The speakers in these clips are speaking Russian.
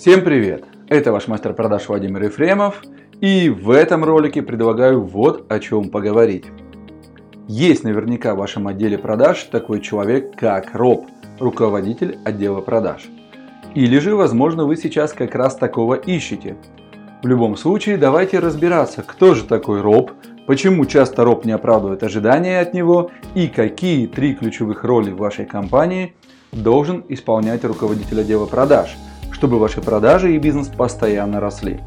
Всем привет! Это ваш мастер продаж Владимир Ефремов. И в этом ролике предлагаю вот о чем поговорить. Есть наверняка в вашем отделе продаж такой человек, как Роб, руководитель отдела продаж. Или же, возможно, вы сейчас как раз такого ищете. В любом случае, давайте разбираться, кто же такой Роб, почему часто Роб не оправдывает ожидания от него и какие три ключевых роли в вашей компании должен исполнять руководитель отдела продаж, чтобы ваши продажи и бизнес постоянно росли.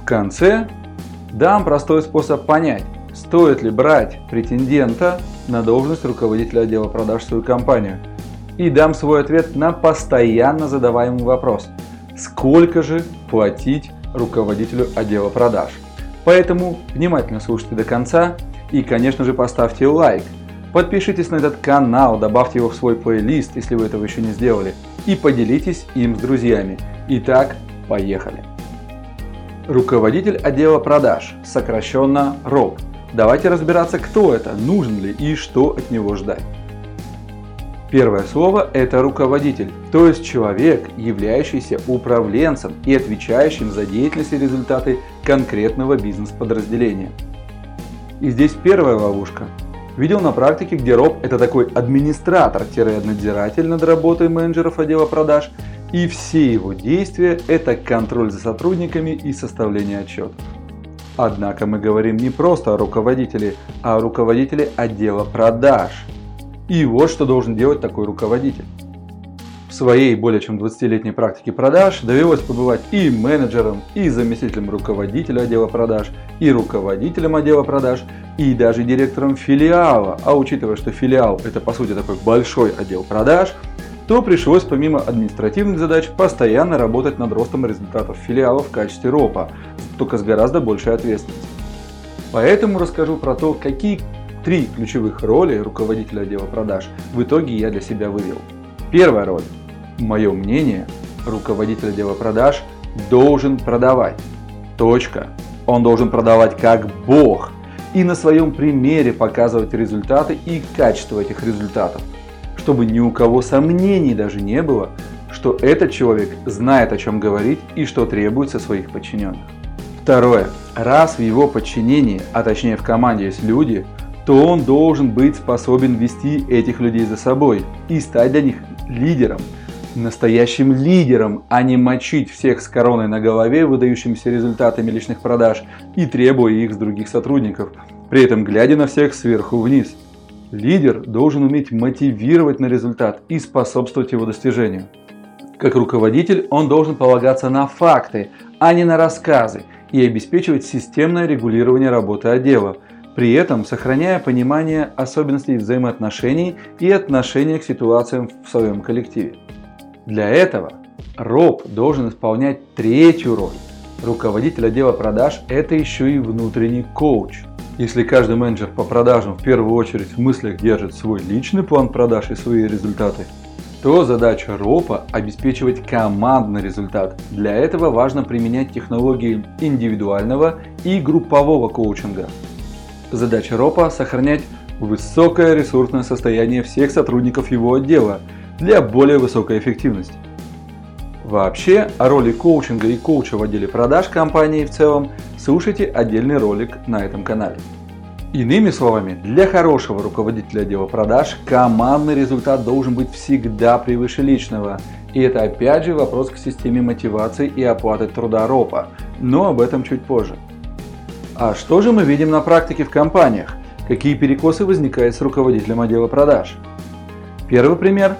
В конце дам простой способ понять, стоит ли брать претендента на должность руководителя отдела продаж в свою компанию. И дам свой ответ на постоянно задаваемый вопрос. Сколько же платить руководителю отдела продаж? Поэтому внимательно слушайте до конца и, конечно же, поставьте лайк. Подпишитесь на этот канал, добавьте его в свой плейлист, если вы этого еще не сделали, и поделитесь им с друзьями. Итак, поехали! Руководитель отдела продаж, сокращенно РОП. Давайте разбираться, кто это, нужен ли и что от него ждать. Первое слово – это руководитель, то есть человек, являющийся управленцем и отвечающим за деятельность и результаты конкретного бизнес-подразделения. И здесь первая ловушка. Видел на практике, где роб – это такой администратор-надзиратель над работой менеджеров отдела продаж, и все его действия – это контроль за сотрудниками и составление отчетов. Однако мы говорим не просто о руководителе, а о руководителе отдела продаж. И вот что должен делать такой руководитель. Своей более чем 20-летней практике продаж довелось побывать и менеджером, и заместителем руководителя отдела продаж, и руководителем отдела продаж, и даже директором филиала. А учитывая, что филиал это по сути такой большой отдел продаж, то пришлось помимо административных задач постоянно работать над ростом результатов филиала в качестве РОПа, только с гораздо большей ответственностью. Поэтому расскажу про то, какие три ключевых роли руководителя отдела продаж в итоге я для себя вывел. Первая роль. Мое мнение, руководитель отдела продаж должен продавать. Точка. Он должен продавать как бог и на своем примере показывать результаты и качество этих результатов, чтобы ни у кого сомнений даже не было, что этот человек знает о чем говорить и что требуется своих подчиненных. Второе. Раз в его подчинении, а точнее в команде есть люди, то он должен быть способен вести этих людей за собой и стать для них лидером, настоящим лидером, а не мочить всех с короной на голове, выдающимися результатами личных продаж и требуя их с других сотрудников, при этом глядя на всех сверху вниз. Лидер должен уметь мотивировать на результат и способствовать его достижению. Как руководитель он должен полагаться на факты, а не на рассказы – и обеспечивать системное регулирование работы отдела, при этом сохраняя понимание особенностей взаимоотношений и отношения к ситуациям в своем коллективе. Для этого РОП должен исполнять третью роль. Руководитель отдела продаж – это еще и внутренний коуч. Если каждый менеджер по продажам в первую очередь в мыслях держит свой личный план продаж и свои результаты, то задача РОПа – обеспечивать командный результат. Для этого важно применять технологии индивидуального и группового коучинга. Задача РОПа – сохранять высокое ресурсное состояние всех сотрудников его отдела для более высокой эффективности. Вообще, о роли коучинга и коуча в отделе продаж компании в целом слушайте отдельный ролик на этом канале. Иными словами, для хорошего руководителя отдела продаж командный результат должен быть всегда превыше личного. И это опять же вопрос к системе мотивации и оплаты труда РОПа, но об этом чуть позже. А что же мы видим на практике в компаниях? Какие перекосы возникают с руководителем отдела продаж? Первый пример.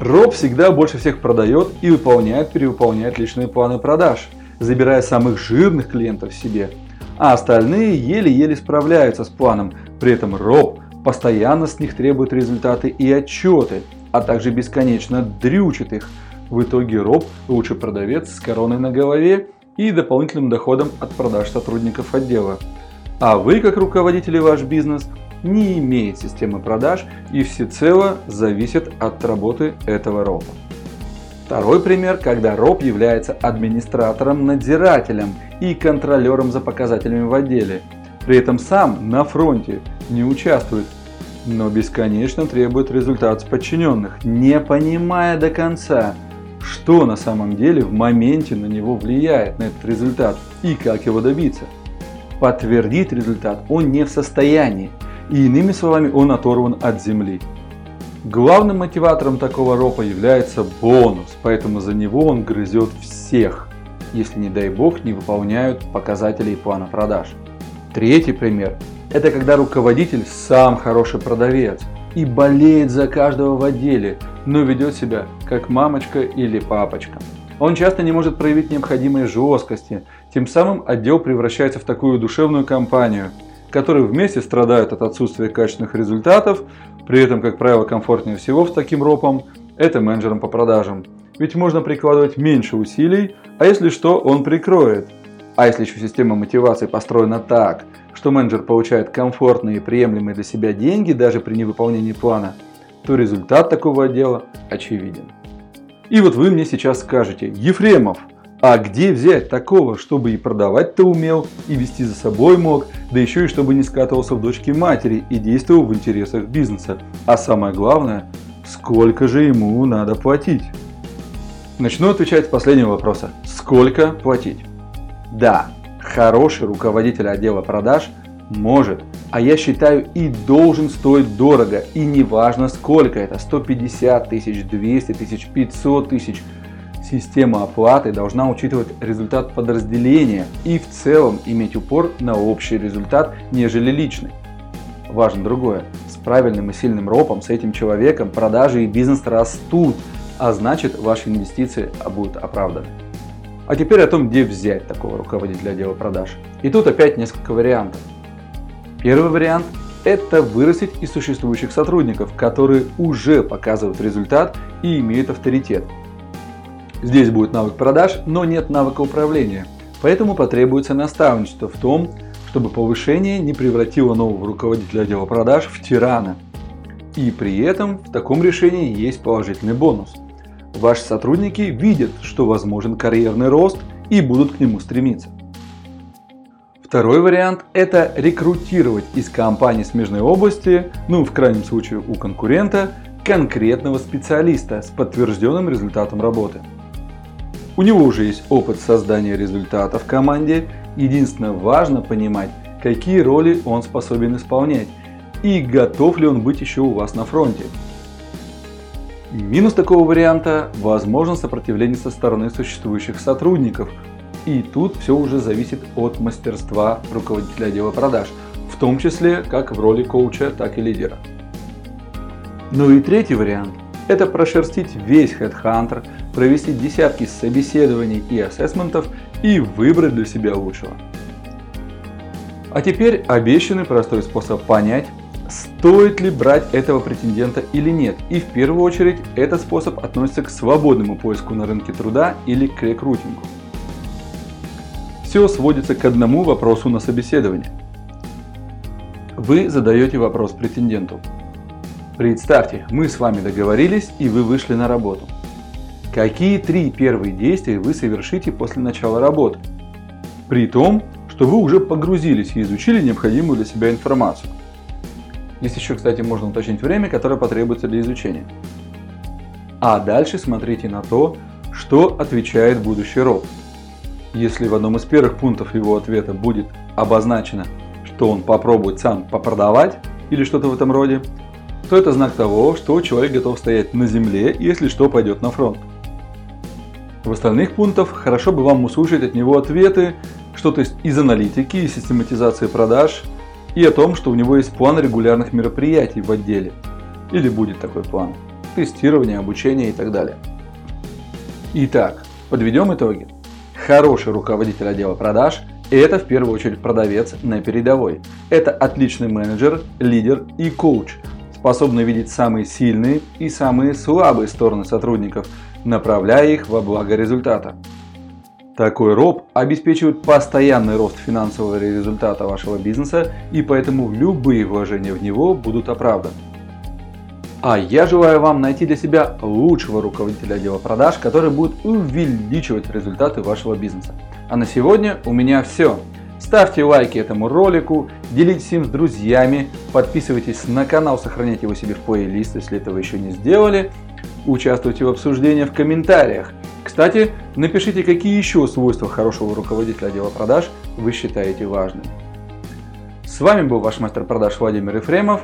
РОП всегда больше всех продает и выполняет, перевыполняет личные планы продаж, забирая самых жирных клиентов себе – а остальные еле-еле справляются с планом. При этом Роб постоянно с них требует результаты и отчеты, а также бесконечно дрючит их. В итоге Роб лучший продавец с короной на голове и дополнительным доходом от продаж сотрудников отдела. А вы, как руководители ваш бизнес, не имеет системы продаж и всецело зависит от работы этого роба. Второй пример, когда роб является администратором-надзирателем и контролером за показателями в отделе. При этом сам на фронте не участвует, но бесконечно требует результат с подчиненных, не понимая до конца, что на самом деле в моменте на него влияет, на этот результат и как его добиться. Подтвердить результат он не в состоянии, и иными словами он оторван от земли. Главным мотиватором такого ропа является бонус, поэтому за него он грызет всех, если не дай бог не выполняют показателей плана продаж. Третий пример – это когда руководитель сам хороший продавец и болеет за каждого в отделе, но ведет себя как мамочка или папочка. Он часто не может проявить необходимой жесткости, тем самым отдел превращается в такую душевную компанию, которые вместе страдают от отсутствия качественных результатов, при этом, как правило, комфортнее всего с таким ропом это менеджером по продажам. Ведь можно прикладывать меньше усилий, а если что, он прикроет. А если еще система мотивации построена так, что менеджер получает комфортные и приемлемые для себя деньги даже при невыполнении плана, то результат такого отдела очевиден. И вот вы мне сейчас скажете, Ефремов, а где взять такого, чтобы и продавать-то умел, и вести за собой мог, да еще и чтобы не скатывался в дочки матери и действовал в интересах бизнеса. А самое главное, сколько же ему надо платить? Начну отвечать с последнего вопроса. Сколько платить? Да, хороший руководитель отдела продаж может, а я считаю и должен стоить дорого, и неважно сколько это, 150 тысяч, 200 тысяч, 500 тысяч. Система оплаты должна учитывать результат подразделения и в целом иметь упор на общий результат, нежели личный. Важно другое. С правильным и сильным ропом с этим человеком продажи и бизнес растут, а значит ваши инвестиции будут оправданы. А теперь о том, где взять такого руководителя отдела продаж. И тут опять несколько вариантов. Первый вариант – это вырастить из существующих сотрудников, которые уже показывают результат и имеют авторитет. Здесь будет навык продаж, но нет навыка управления. Поэтому потребуется наставничество в том, чтобы повышение не превратило нового руководителя отдела продаж в тирана. И при этом в таком решении есть положительный бонус. Ваши сотрудники видят, что возможен карьерный рост и будут к нему стремиться. Второй вариант – это рекрутировать из компании смежной области, ну в крайнем случае у конкурента, конкретного специалиста с подтвержденным результатом работы. У него уже есть опыт создания результата в команде, единственное важно понимать, какие роли он способен исполнять и готов ли он быть еще у вас на фронте. Минус такого варианта – возможно сопротивление со стороны существующих сотрудников, и тут все уже зависит от мастерства руководителя отдела продаж, в том числе как в роли коуча, так и лидера. Ну и третий вариант – это прошерстить весь HeadHunter, провести десятки собеседований и ассессментов и выбрать для себя лучшего. А теперь обещанный простой способ понять, стоит ли брать этого претендента или нет. И в первую очередь этот способ относится к свободному поиску на рынке труда или к рекрутингу. Все сводится к одному вопросу на собеседовании. Вы задаете вопрос претенденту. Представьте, мы с вами договорились и вы вышли на работу. Какие три первые действия вы совершите после начала работы? При том, что вы уже погрузились и изучили необходимую для себя информацию. Здесь еще, кстати, можно уточнить время, которое потребуется для изучения. А дальше смотрите на то, что отвечает будущий робот. Если в одном из первых пунктов его ответа будет обозначено, что он попробует сам попродавать или что-то в этом роде, то это знак того, что человек готов стоять на земле, если что, пойдет на фронт. В остальных пунктах хорошо бы вам услышать от него ответы, что-то из аналитики и систематизации продаж, и о том, что у него есть план регулярных мероприятий в отделе. Или будет такой план. Тестирование, обучение и так далее. Итак, подведем итоги. Хороший руководитель отдела продаж – это в первую очередь продавец на передовой. Это отличный менеджер, лидер и коуч, способный видеть самые сильные и самые слабые стороны сотрудников, направляя их во благо результата. Такой роб обеспечивает постоянный рост финансового результата вашего бизнеса и поэтому любые вложения в него будут оправданы. А я желаю вам найти для себя лучшего руководителя отдела продаж, который будет увеличивать результаты вашего бизнеса. А на сегодня у меня все. Ставьте лайки этому ролику, делитесь им с друзьями, подписывайтесь на канал, сохраняйте его себе в плейлист, если этого еще не сделали. Участвуйте в обсуждении в комментариях. Кстати, напишите, какие еще свойства хорошего руководителя отдела продаж вы считаете важными. С вами был ваш мастер продаж Владимир Ефремов.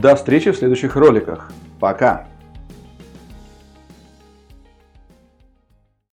До встречи в следующих роликах. Пока!